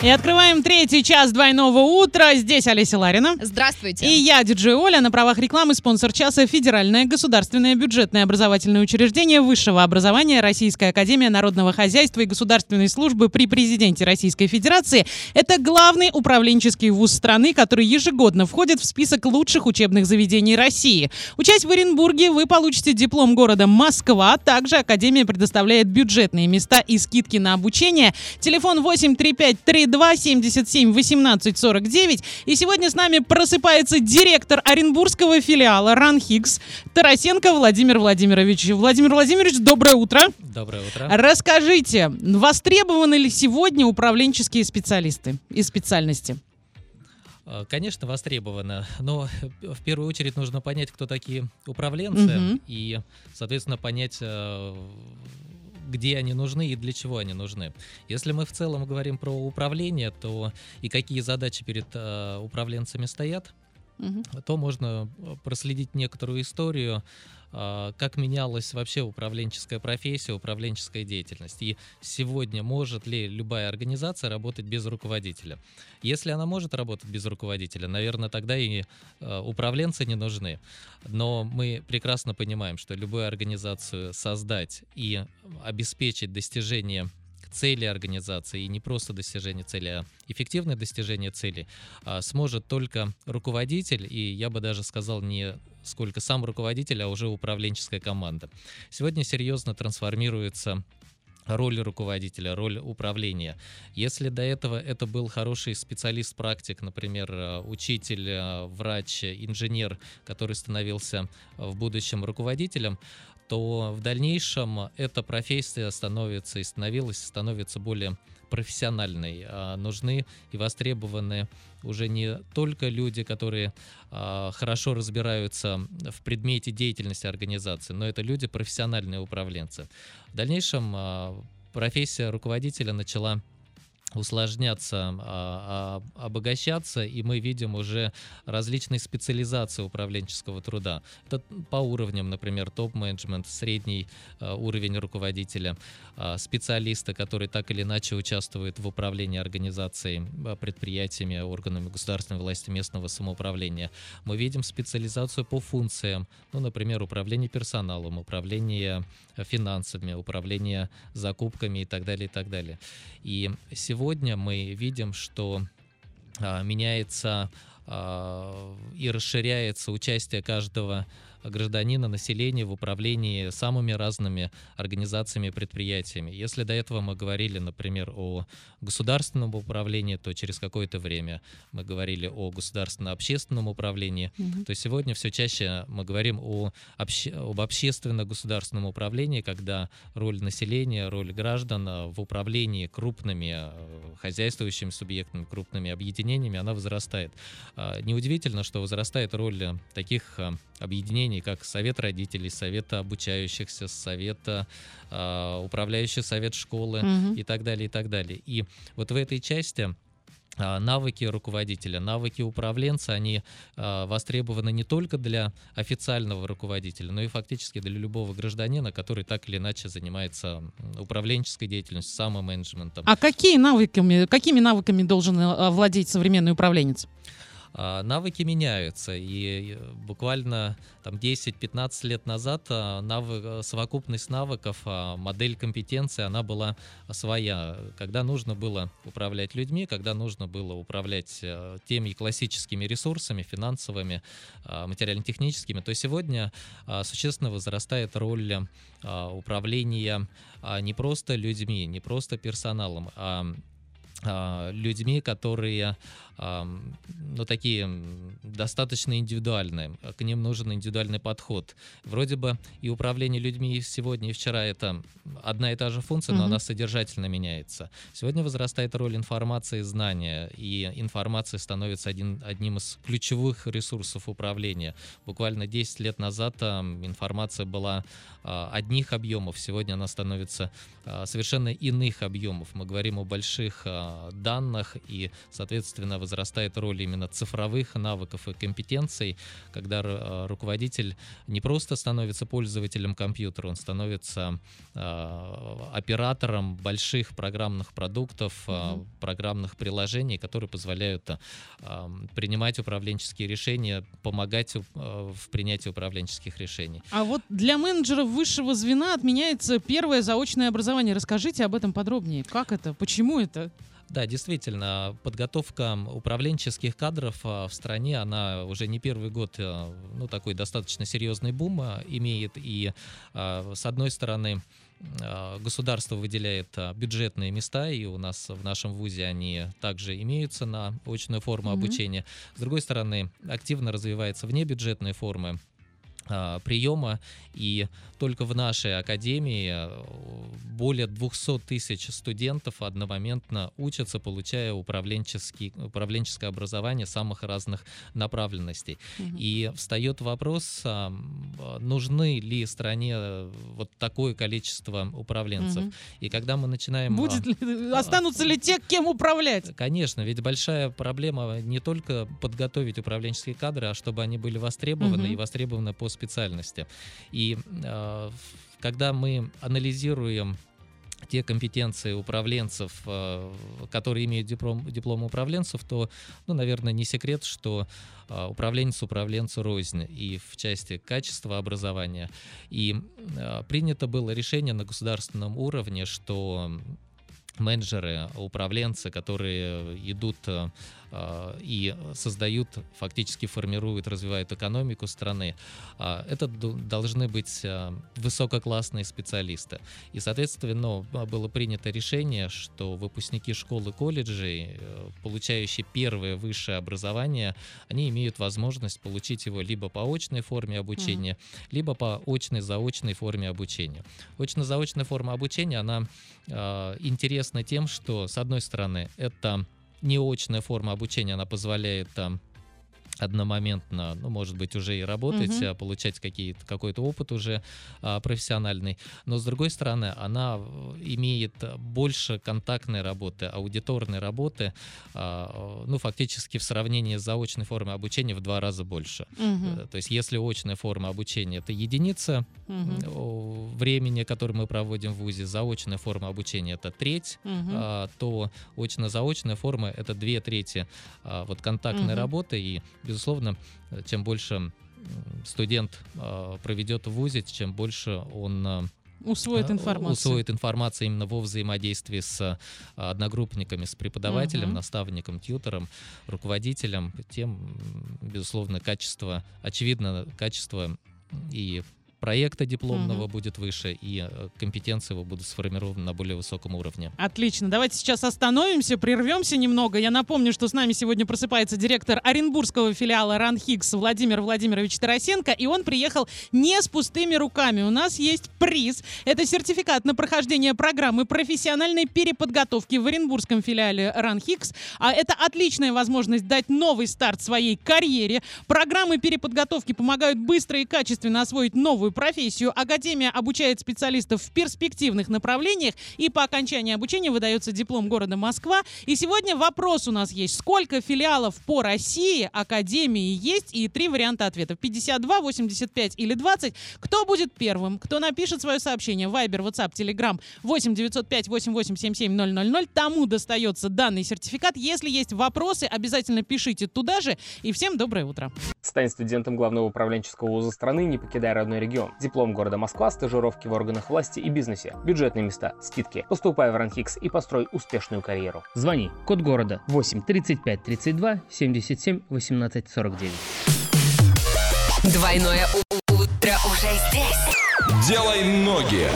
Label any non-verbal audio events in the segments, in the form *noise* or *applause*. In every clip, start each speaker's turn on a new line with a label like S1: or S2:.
S1: И открываем третий час двойного утра. Здесь Олеся Ларина.
S2: Здравствуйте.
S1: И я, диджей Оля, на правах рекламы спонсор часа Федеральное государственное бюджетное образовательное учреждение высшего образования Российская Академия Народного Хозяйства и Государственной службы при Президенте Российской Федерации. Это главный управленческий вуз страны, который ежегодно входит в список лучших учебных заведений России. Учась в Оренбурге, вы получите диплом города Москва. Также Академия предоставляет бюджетные места и скидки на обучение. Телефон 835 2 77 18 49. И сегодня с нами просыпается директор Оренбургского филиала РАНХИКС Тарасенко Владимир Владимирович. Владимир Владимирович, доброе утро.
S3: Доброе утро.
S1: Расскажите, востребованы ли сегодня управленческие специалисты и специальности?
S3: А, конечно, востребовано, но в первую очередь нужно понять, кто такие управленцы, угу. и, соответственно, понять, э, где они нужны и для чего они нужны. Если мы в целом говорим про управление, то и какие задачи перед э, управленцами стоят, угу. то можно э, проследить некоторую историю, как менялась вообще управленческая профессия, управленческая деятельность. И сегодня может ли любая организация работать без руководителя? Если она может работать без руководителя, наверное, тогда и э, управленцы не нужны. Но мы прекрасно понимаем, что любую организацию создать и обеспечить достижение цели организации, и не просто достижение цели, а эффективное достижение цели, а, сможет только руководитель, и я бы даже сказал не сколько сам руководитель, а уже управленческая команда. Сегодня серьезно трансформируется роль руководителя, роль управления. Если до этого это был хороший специалист-практик, например, э, учитель, э, врач, инженер, который становился в будущем руководителем, то в дальнейшем эта профессия становится и становилась, становится более профессиональной. А нужны и востребованы уже не только люди, которые а, хорошо разбираются в предмете деятельности организации, но это люди профессиональные управленцы. В дальнейшем а, профессия руководителя начала усложняться, а, а, обогащаться, и мы видим уже различные специализации управленческого труда. Это по уровням, например, топ-менеджмент, средний а, уровень руководителя, специалисты, которые так или иначе участвуют в управлении организацией, предприятиями, органами государственной власти, местного самоуправления. Мы видим специализацию по функциям, ну, например, управление персоналом, управление финансами, управление закупками и так далее, и так далее. И сегодня сегодня мы видим, что а, меняется а, и расширяется участие каждого гражданина, населения в управлении самыми разными организациями и предприятиями. Если до этого мы говорили, например, о государственном управлении, то через какое-то время мы говорили о государственно-общественном управлении, угу. то сегодня все чаще мы говорим о обще об общественно-государственном управлении, когда роль населения, роль граждан в управлении крупными а, хозяйствующими субъектами, крупными объединениями, она возрастает. А, неудивительно, что возрастает роль таких объединений, как Совет родителей, Совет обучающихся, Совет э, управляющий Совет школы угу. и так далее, и так далее. И вот в этой части навыки руководителя, навыки управленца, они э, востребованы не только для официального руководителя, но и фактически для любого гражданина, который так или иначе занимается управленческой деятельностью, самоменеджментом.
S1: А какие навыками, какими навыками должен э, владеть современный управленец?
S3: А, навыки меняются, и буквально там 10-15 лет назад а, навык, совокупность навыков, а, модель компетенции, она была своя. Когда нужно было управлять людьми, когда нужно было управлять теми классическими ресурсами, финансовыми, материально-техническими, то сегодня существенно возрастает роль управления не просто людьми, не просто персоналом, а людьми, которые ну, такие достаточно индивидуальные. К ним нужен индивидуальный подход. Вроде бы и управление людьми сегодня и вчера это одна и та же функция, но mm-hmm. она содержательно меняется. Сегодня возрастает роль информации и знания, и информация становится один, одним из ключевых ресурсов управления. Буквально 10 лет назад а, информация была а, одних объемов, сегодня она становится а, совершенно иных объемов. Мы говорим о больших данных, и, соответственно, возрастает роль именно цифровых навыков и компетенций, когда руководитель не просто становится пользователем компьютера, он становится оператором больших программных продуктов, mm-hmm. программных приложений, которые позволяют принимать управленческие решения, помогать в принятии управленческих решений.
S1: А вот для менеджеров высшего звена отменяется первое заочное образование. Расскажите об этом подробнее. Как это? Почему это?
S3: Да, действительно, подготовка управленческих кадров а, в стране, она уже не первый год, а, ну, такой достаточно серьезный бум а, имеет. И, с одной стороны, государство выделяет бюджетные места, и у нас в нашем ВУЗе они также имеются на очную форму mm-hmm. обучения. С другой стороны, активно развиваются внебюджетные формы приема, и только в нашей академии э, более 200 тысяч студентов одномоментно учатся, получая управленческий, управленческое образование самых разных направленностей. Угу. И встает вопрос, а, нужны ли стране э, вот такое количество управленцев. Угу. И когда мы начинаем...
S1: Будет ли, останутся ли те, кем управлять?
S3: Конечно, ведь большая проблема не только подготовить управленческие кадры, а чтобы они были востребованы угу. и востребованы по специальности. И э, когда мы анализируем те компетенции управленцев, э, которые имеют диплом, диплом управленцев, то, ну, наверное, не секрет, что э, управленец управленцу рознь и в части качества образования. И принято было решение на государственном уровне, что менеджеры, управленцы, которые идут э, и создают, фактически формируют, развивают экономику страны, э, это должны быть э, высококлассные специалисты. И, соответственно, было принято решение, что выпускники школ и колледжей, получающие первое высшее образование, они имеют возможность получить его либо по очной форме обучения, mm-hmm. либо по очной заочной форме обучения. Очно-заочная форма обучения, она интересна интересна тем, что, с одной стороны, это неочная форма обучения, она позволяет там одномоментно, ну, может быть, уже и работать, угу. получать какие-то, какой-то опыт уже а, профессиональный. Но, с другой стороны, она имеет больше контактной работы, аудиторной работы, а, ну, фактически в сравнении с заочной формой обучения в два раза больше. Угу. То есть, если очная форма обучения — это единица угу. времени, которое мы проводим в ВУЗе, заочная форма обучения — это треть, угу. а, то очно-заочная форма — это две трети а, вот контактной угу. работы, и безусловно, чем больше студент а, проведет в ВУЗе, чем больше он а,
S1: усвоит информацию.
S3: Усвоит информацию именно во взаимодействии с а, одногруппниками, с преподавателем, угу. наставником, тьютором, руководителем, тем, безусловно, качество, очевидно, качество и проекта дипломного угу. будет выше, и э, компетенции его будут сформированы на более высоком уровне.
S1: Отлично. Давайте сейчас остановимся, прервемся немного. Я напомню, что с нами сегодня просыпается директор Оренбургского филиала РАНХИКС Владимир Владимирович Тарасенко, и он приехал не с пустыми руками. У нас есть приз. Это сертификат на прохождение программы профессиональной переподготовки в Оренбургском филиале РАНХИКС. А это отличная возможность дать новый старт своей карьере. Программы переподготовки помогают быстро и качественно освоить новую новую профессию. Академия обучает специалистов в перспективных направлениях, и по окончании обучения выдается диплом города Москва. И сегодня вопрос у нас есть. Сколько филиалов по России Академии есть? И три варианта ответов. 52, 85 или 20. Кто будет первым? Кто напишет свое сообщение? Вайбер, WhatsApp, Telegram 8 905 8877 000. Тому достается данный сертификат. Если есть вопросы, обязательно пишите туда же. И всем доброе утро.
S2: Стань студентом главного управленческого вуза страны, не покидая родной регион регион. Диплом города Москва, стажировки в органах власти и бизнесе, бюджетные места, скидки. Поступай в Ранхикс и построй успешную карьеру. Звони. Код города 8 35 32 77 18 49.
S4: Двойное утро уже здесь.
S5: Делай ноги.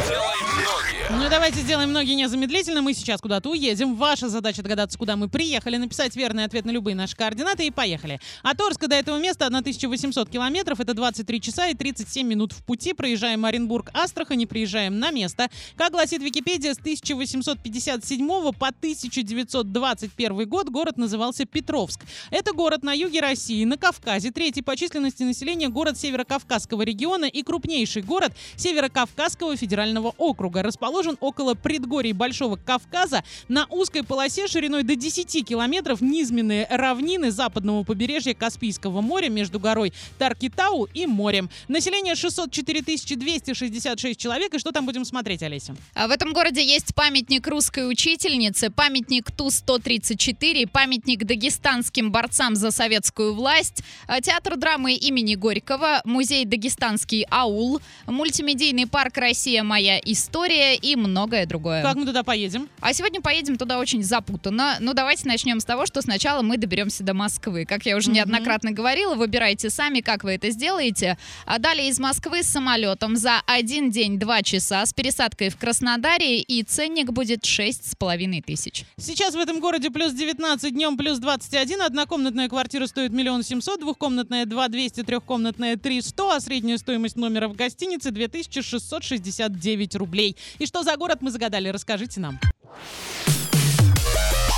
S1: Ну давайте сделаем ноги незамедлительно. Мы сейчас куда-то уедем. Ваша задача догадаться, куда мы приехали, написать верный ответ на любые наши координаты и поехали. От Орска до этого места 1800 километров. Это 23 часа и 37 минут в пути. Проезжаем Оренбург, Астрахань и приезжаем на место. Как гласит Википедия, с 1857 по 1921 год город назывался Петровск. Это город на юге России, на Кавказе, третий по численности населения город Северо-Кавказского региона и крупнейший город Северо-Кавказского федерального округа. Расположен расположен около предгорий Большого Кавказа на узкой полосе шириной до 10 километров низменные равнины западного побережья Каспийского моря между горой Таркитау и морем. Население 604 266 человек. И что там будем смотреть, Олеся?
S5: А в этом городе есть памятник русской учительнице, памятник Ту-134, памятник дагестанским борцам за советскую власть, а, театр драмы имени Горького, музей «Дагестанский аул», мультимедийный парк «Россия. Моя история» и многое другое.
S1: Как мы туда поедем?
S5: А сегодня поедем туда очень запутанно. Ну, давайте начнем с того, что сначала мы доберемся до Москвы. Как я уже
S1: Мгм.
S5: неоднократно говорила, выбирайте сами, как вы это сделаете. А далее из Москвы с самолетом за один день, два часа с пересадкой в Краснодаре, и ценник будет шесть с половиной тысяч.
S1: Сейчас в этом городе плюс 19, днем плюс 21. Однокомнатная квартира стоит миллион семьсот, двухкомнатная 2 200, трехкомнатная 3 100, а средняя стоимость номера в гостинице 2669 рублей. И что за город мы загадали, расскажите нам.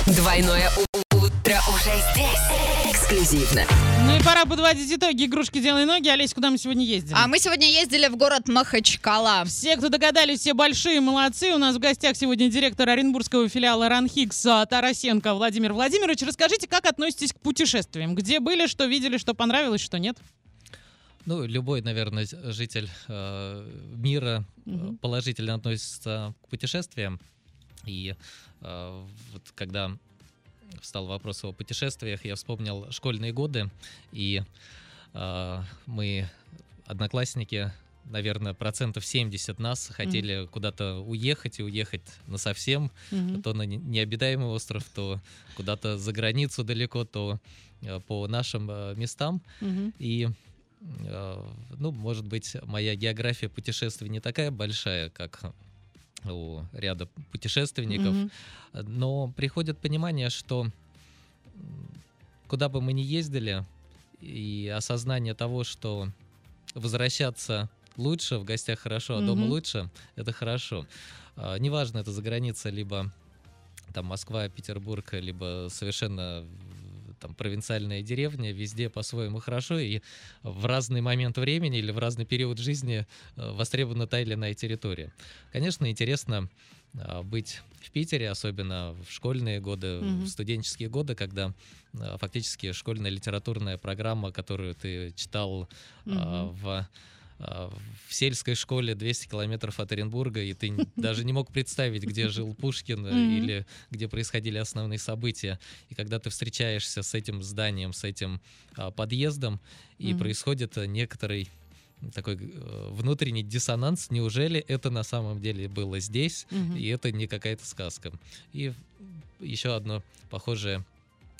S4: Двойное утро уже здесь. Эксклюзивно.
S1: Ну и пора подводить итоги игрушки «Делай ноги». Олесь, куда мы сегодня ездили?
S5: А мы сегодня ездили в город Махачкала.
S1: Все, кто догадались, все большие молодцы. У нас в гостях сегодня директор Оренбургского филиала Ранхикс Тарасенко Владимир Владимирович. Расскажите, как относитесь к путешествиям? Где были, что видели, что понравилось, что нет?
S3: Ну, любой, наверное, житель э, мира
S1: Мгм.
S3: положительно относится к путешествиям. И э, вот когда встал вопрос о путешествиях, я вспомнил школьные годы, и э, мы, одноклассники, наверное, процентов 70 нас хотели куда-то уехать и уехать на совсем,
S1: Мгм.
S3: то на не- необитаемый остров, то куда-то за границу далеко, то э, по нашим э, местам.
S1: Мгм.
S3: И, ну, может быть, моя география путешествий не такая большая, как у ряда путешественников,
S1: Мгм.
S3: но приходит понимание, что куда бы мы ни ездили, и осознание того, что возвращаться лучше, в гостях хорошо, а дома
S1: Мгм.
S3: лучше, это хорошо. А, Неважно, это за граница, либо там Москва, Петербург, либо совершенно там провинциальная деревня, везде по-своему хорошо, и в разный момент времени или в разный период жизни э, востребована та или иная территория. Конечно, интересно а, быть в Питере, особенно в школьные годы,
S1: Мгм.
S3: в студенческие годы, когда а, фактически школьная литературная программа, которую ты читал
S1: Мгм.
S3: в в сельской школе 200 километров от Оренбурга, и ты *laughs* даже не мог представить, где жил Пушкин э, или где происходили основные события. И когда ты встречаешься с этим зданием, с этим а, подъездом, и происходит э, некоторый такой э, внутренний диссонанс, неужели это на самом деле было здесь, и это не какая-то сказка. И еще одно похожее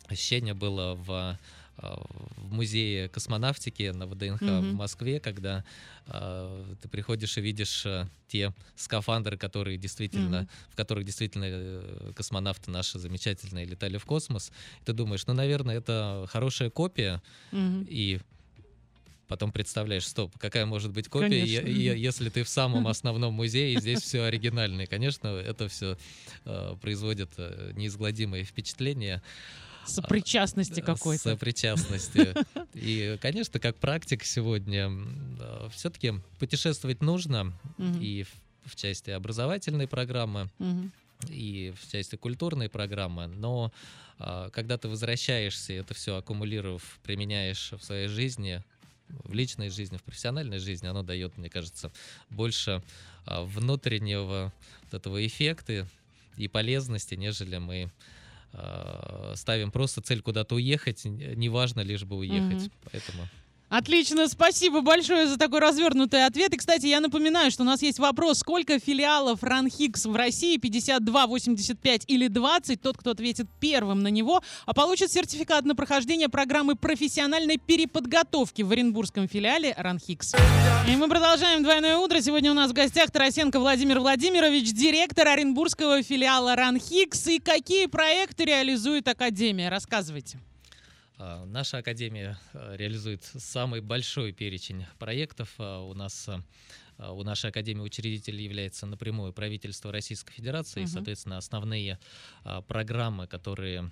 S3: ощущение было в, а, в музее космонавтики на ВДНХ в
S1: Мгм.
S3: Москве, когда а, ты приходишь и видишь а, те скафандры, которые действительно,
S1: Мгм.
S3: в которых действительно э, космонавты наши замечательные летали в космос. И ты думаешь, ну, наверное, это хорошая копия,
S1: Мгм.
S3: и потом представляешь, стоп, какая может быть копия, е- е- если ты в самом *laughs* основном музее, и здесь все оригинально. И, конечно, это все производит э, неизгладимое впечатление.
S1: Сопричастности
S3: э,
S1: какой-то.
S3: Сопричастности. И, конечно, как практик сегодня, все-таки путешествовать нужно, и в- в части образовательной программы, и в части культурной программы, но а, когда ты возвращаешься, и это все аккумулировав, применяешь в своей жизни, в личной жизни, в профессиональной жизни, оно дает, мне кажется, больше а, внутреннего вот этого эффекта и полезности, нежели мы ставим просто цель куда-то уехать, неважно лишь бы уехать.
S1: Мгм.
S3: Поэтому
S1: Отлично, спасибо большое за такой развернутый ответ. И, кстати, я напоминаю, что у нас есть вопрос, сколько филиалов Ранхикс в России, 52, 85 или 20? Тот, кто ответит первым на него, а получит сертификат на прохождение программы профессиональной переподготовки в Оренбургском филиале Ранхикс. И мы продолжаем «Двойное утро». Сегодня у нас в гостях Тарасенко Владимир Владимирович, директор Оренбургского филиала Ранхикс. И какие проекты реализует Академия? Рассказывайте.
S3: А, Наша академия а, реализует самый большой перечень проектов. А, У нас а, а, у нашей академии учредитель является напрямую правительство Российской Федерации, и,
S1: Мгм.
S3: соответственно, основные программы, которые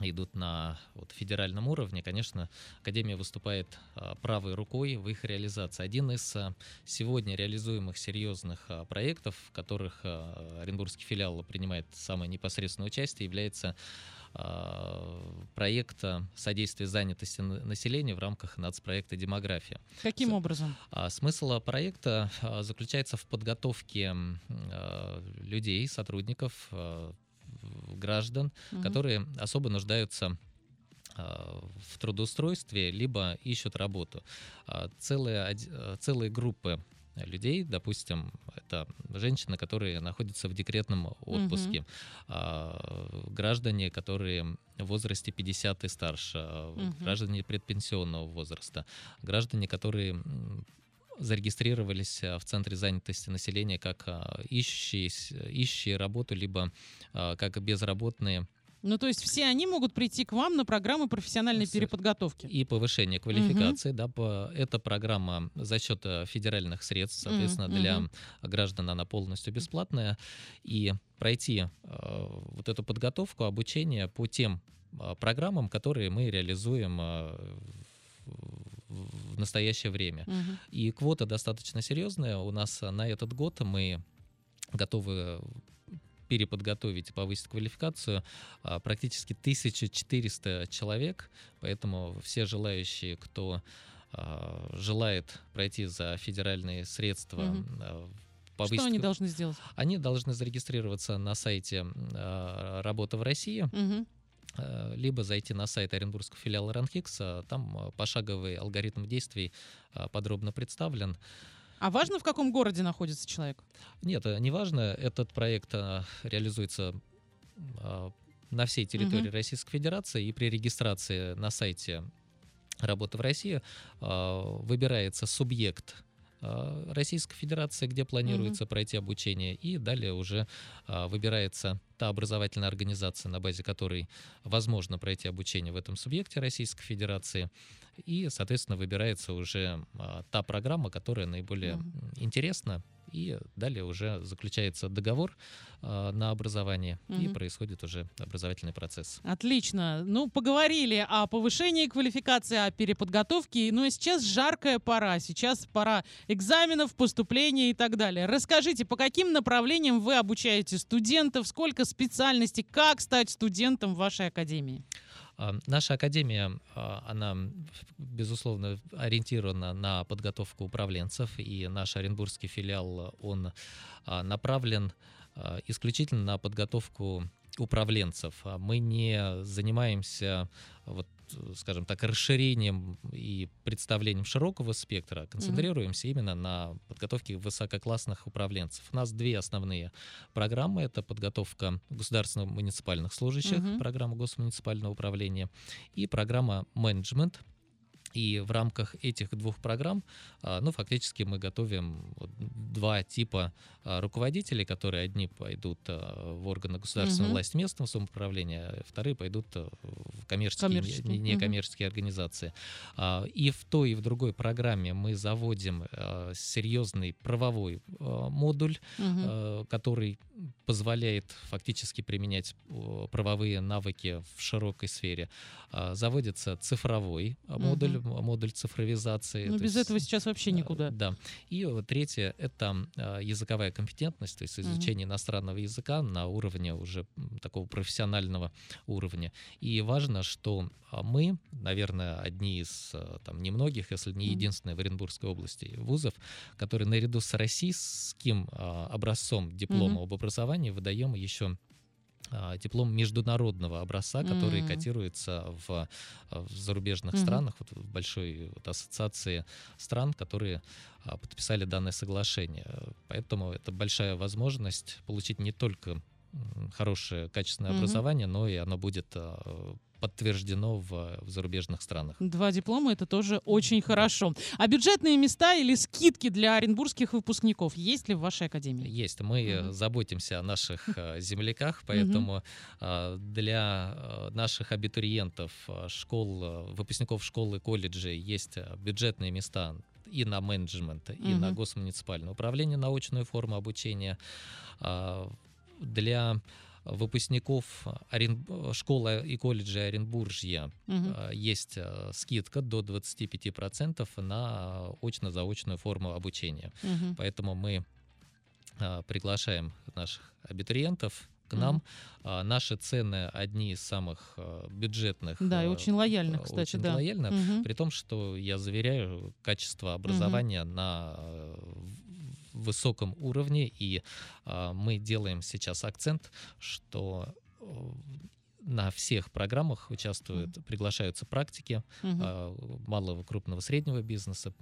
S3: идут на вот, федеральном уровне, конечно, Академия выступает а, правой рукой в их реализации. Один из а, сегодня реализуемых серьезных а, проектов, в которых Оренбургский филиал принимает самое непосредственное участие, является проекта содействия занятости на- населения в рамках нацпроекта «Демография».
S1: Каким образом?
S3: А, Смысл проекта а, заключается в подготовке а, людей, сотрудников, граждан,
S1: Мгм.
S3: которые особо нуждаются в трудоустройстве, либо ищут работу. Целые, целые группы людей, допустим, это женщины, которые находятся в декретном отпуске, а, граждане, которые в возрасте 50 и старше, а,
S1: Мгм.
S3: граждане предпенсионного возраста, граждане, которые зарегистрировались а, в Центре занятости населения как а, ищущие, с- ищущие работу, либо а, как безработные
S1: Ну, то есть все они могут прийти к вам на программу профессиональной переподготовки.
S3: и повышение квалификации. Да, по- эта программа за счет э, федеральных средств, соответственно,
S1: Мгм,
S3: для граждан она полностью бесплатная. И пройти э, вот эту подготовку, обучение по тем э, программам, которые мы реализуем э, в- настоящее время.
S1: Мгм.
S3: И квота достаточно серьезная. У нас а, на этот год мы готовы переподготовить и повысить квалификацию а, практически 1400 человек, поэтому все желающие, кто а, желает пройти за федеральные средства, а, повысить
S1: Что они должны сделать?
S3: они должны зарегистрироваться на сайте а, «Работа в России», э, либо зайти на сайт Оренбургского филиала РАНХИКС, а, там а, пошаговый алгоритм действий а, подробно представлен.
S1: А важно, в каком городе находится человек?
S3: Нет, э, неважно, этот проект а, реализуется а, на всей территории
S1: Мгм.
S3: Российской Федерации, и при регистрации на сайте «Работа в России» а, выбирается субъект Российской Федерации, где планируется пройти обучение, и далее уже а, выбирается та образовательная организация, на базе которой возможно пройти обучение в этом субъекте Российской Федерации, и, соответственно, выбирается уже а, та программа, которая наиболее м, интересна, и далее уже заключается договор а, на образование, и
S1: Мгм.
S3: происходит уже образовательный процесс.
S1: Отлично. Ну, поговорили о повышении квалификации, о переподготовке. Ну, и сейчас жаркая пора. Сейчас пора экзаменов, поступления и так далее. Расскажите, по каким направлениям вы обучаете студентов, сколько специальностей, как стать студентом в вашей академии?
S3: А, Наша академия, а, она, безусловно, ориентирована на подготовку управленцев, и наш оренбургский филиал, он а, направлен исключительно на подготовку управленцев. Мы не занимаемся, вот, скажем так, расширением и представлением широкого спектра, концентрируемся именно на подготовке высококлассных управленцев. У нас две основные программы. Это подготовка государственных муниципальных служащих,
S1: Мгм.
S3: программа госмуниципального управления, и программа менеджмент. И в рамках этих двух программ, а, ну, фактически мы готовим два типа а, руководителей, которые одни пойдут а, в органы государственной
S1: Мгм.
S3: власти местного самоуправления, вторые пойдут в коммерческие,
S1: Коммерческие,
S3: некоммерческие организации. А, И в той, и в другой программе мы заводим серьезный правовой модуль, э, который позволяет фактически применять правовые навыки в широкой сфере. Заводится цифровой модуль, модуль цифровизации.
S1: Ну, без
S3: есть,
S1: этого сейчас вообще никуда.
S3: Да. И третье — это э, языковая компетентность, то есть изучение иностранного языка на уровне уже такого профессионального уровня. И важно, что а, мы, наверное, одни из э, там немногих, если не единственные в Оренбургской области вузов, которые наряду с российским а, образцом диплома
S1: Мгм.
S3: об образовании выдаем еще а, диплом международного образца, который
S1: М.
S3: котируется в, а, в зарубежных
S1: Мгм.
S3: странах, вот в большой вот ассоциации стран, которые а, подписали данное соглашение. Поэтому это большая возможность получить не только хорошее, качественное
S1: Мгм.
S3: образование, но и оно будет а, подтверждено в, в зарубежных странах.
S1: Два диплома это тоже очень хорошо. А бюджетные места или скидки для оренбургских выпускников есть ли в вашей академии?
S3: Есть. Мы
S1: Мгм.
S3: заботимся о наших *laughs* э, земляках, поэтому э, для наших абитуриентов, школ, выпускников школ и колледжей есть бюджетные места и на менеджмент, и на
S1: Мгм.
S3: госмуниципальное управление, научную форму обучения. А, Для выпускников Орен... школы и колледжа Оренбуржья э, есть э, скидка до 25% на очно-заочную форму обучения.
S1: Мгм.
S3: Поэтому мы а, приглашаем наших абитуриентов к нам. А, Наши цены одни из самых бюджетных.
S1: Да, и очень лояльно,
S3: а,
S1: кстати,
S3: очень
S1: да.
S3: лояльно,
S1: Мгм.
S3: при том, что я заверяю, качество образования на э, в- высоком уровне, и а, мы делаем сейчас акцент, что э, на всех программах участвуют, приглашаются практики а, малого, крупного, среднего бизнеса,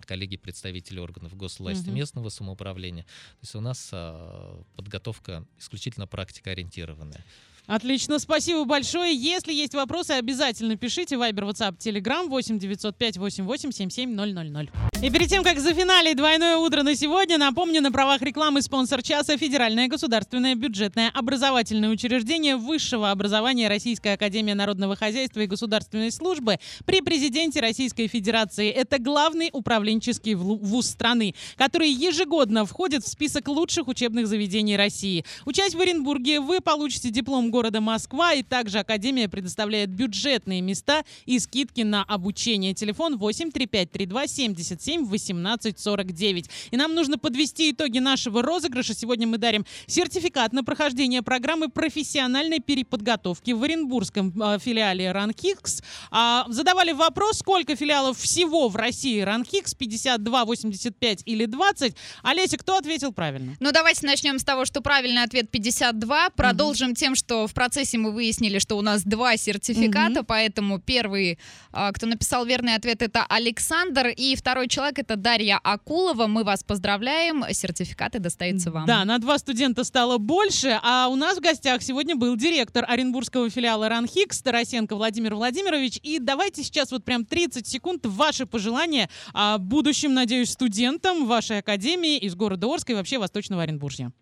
S3: коллеги-представители органов госвласти,
S1: Мгм.
S3: местного самоуправления. То есть у нас а, подготовка исключительно практикоориентированная.
S1: Отлично, спасибо большое. Если есть вопросы, обязательно пишите. Вайбер, WhatsApp, Telegram 8 905 88 77 000. И перед тем, как зафиналить двойное утро на сегодня, напомню, на правах рекламы спонсор часа Федеральное государственное бюджетное образовательное учреждение высшего образования Российская Академия Народного Хозяйства и Государственной Службы при президенте Российской Федерации. Это главный управленческий вуз страны, который ежегодно входит в список лучших учебных заведений России. Учась в Оренбурге, вы получите диплом города Москва, и также Академия предоставляет бюджетные места и скидки на обучение. Телефон 83532 77 18 49. И нам нужно подвести итоги нашего розыгрыша. Сегодня мы дарим сертификат на прохождение программы профессиональной переподготовки в Оренбургском э, филиале РАНХИКС. А, задавали вопрос, сколько филиалов всего в России РАНХИКС, 52, 85 или 20. Олеся, кто ответил правильно?
S5: Ну, давайте начнем с того, что правильный ответ 52. Продолжим тем, что в процессе мы выяснили, что у нас два сертификата,
S1: Мгм.
S5: поэтому первый, а, кто написал верный ответ, это Александр, и второй человек это Дарья Акулова. Мы вас поздравляем, сертификаты достаются вам.
S1: Да, на два студента стало больше, а у нас в гостях сегодня был директор Оренбургского филиала РАНХИКС Тарасенко Владимир Владимирович. И давайте сейчас вот прям 30 секунд ваши пожелания а, будущим, надеюсь, студентам вашей академии из города Орска и вообще Восточного Оренбуржья.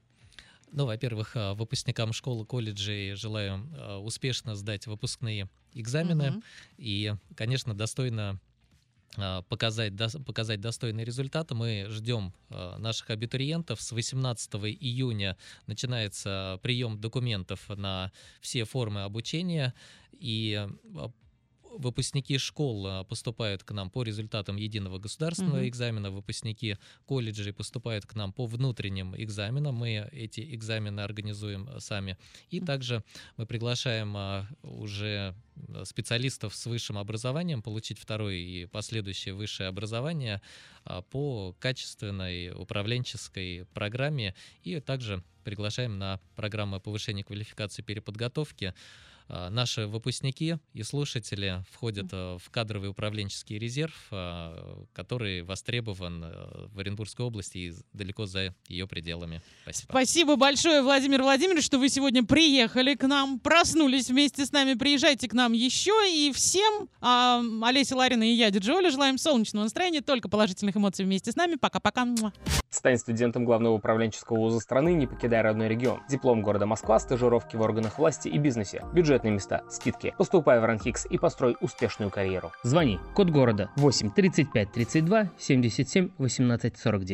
S3: Ну, во-первых, а, выпускникам школы, колледжей желаю а, успешно сдать выпускные экзамены
S1: Мгм.
S3: и, конечно, достойно а, показать, дос- показать достойный результат. Мы ждем наших абитуриентов. С 18 июня начинается прием документов на все формы обучения. И выпускники школ а, поступают к нам по результатам единого государственного
S1: Мгм.
S3: экзамена, выпускники колледжей поступают к нам по внутренним экзаменам. Мы эти экзамены организуем а, сами. И
S1: Мгм.
S3: также мы приглашаем а, уже специалистов с высшим образованием получить второе и последующее высшее образование по качественной управленческой программе. И также приглашаем на программы повышения квалификации переподготовки. А, Наши выпускники и слушатели входят а, в кадровый управленческий резерв, а, который востребован в Оренбургской области и далеко за ее пределами. Спасибо.
S1: Спасибо большое, Владимир Владимирович, что вы сегодня приехали к нам, проснулись вместе с нами. Приезжайте к нам еще. И всем, а, Олеся Ларина и я, Диджоля, желаем солнечного настроения, только положительных эмоций вместе с нами. Пока-пока.
S2: Стань студентом главного управленческого вуза страны, не покидая родной регион. Диплом города Москва, стажировки в органах власти и бизнесе. Бюджетные места, скидки. Поступай в РАНХИКС и построй успешную карьеру. Звони. Код города 8 35 32 77 18 49.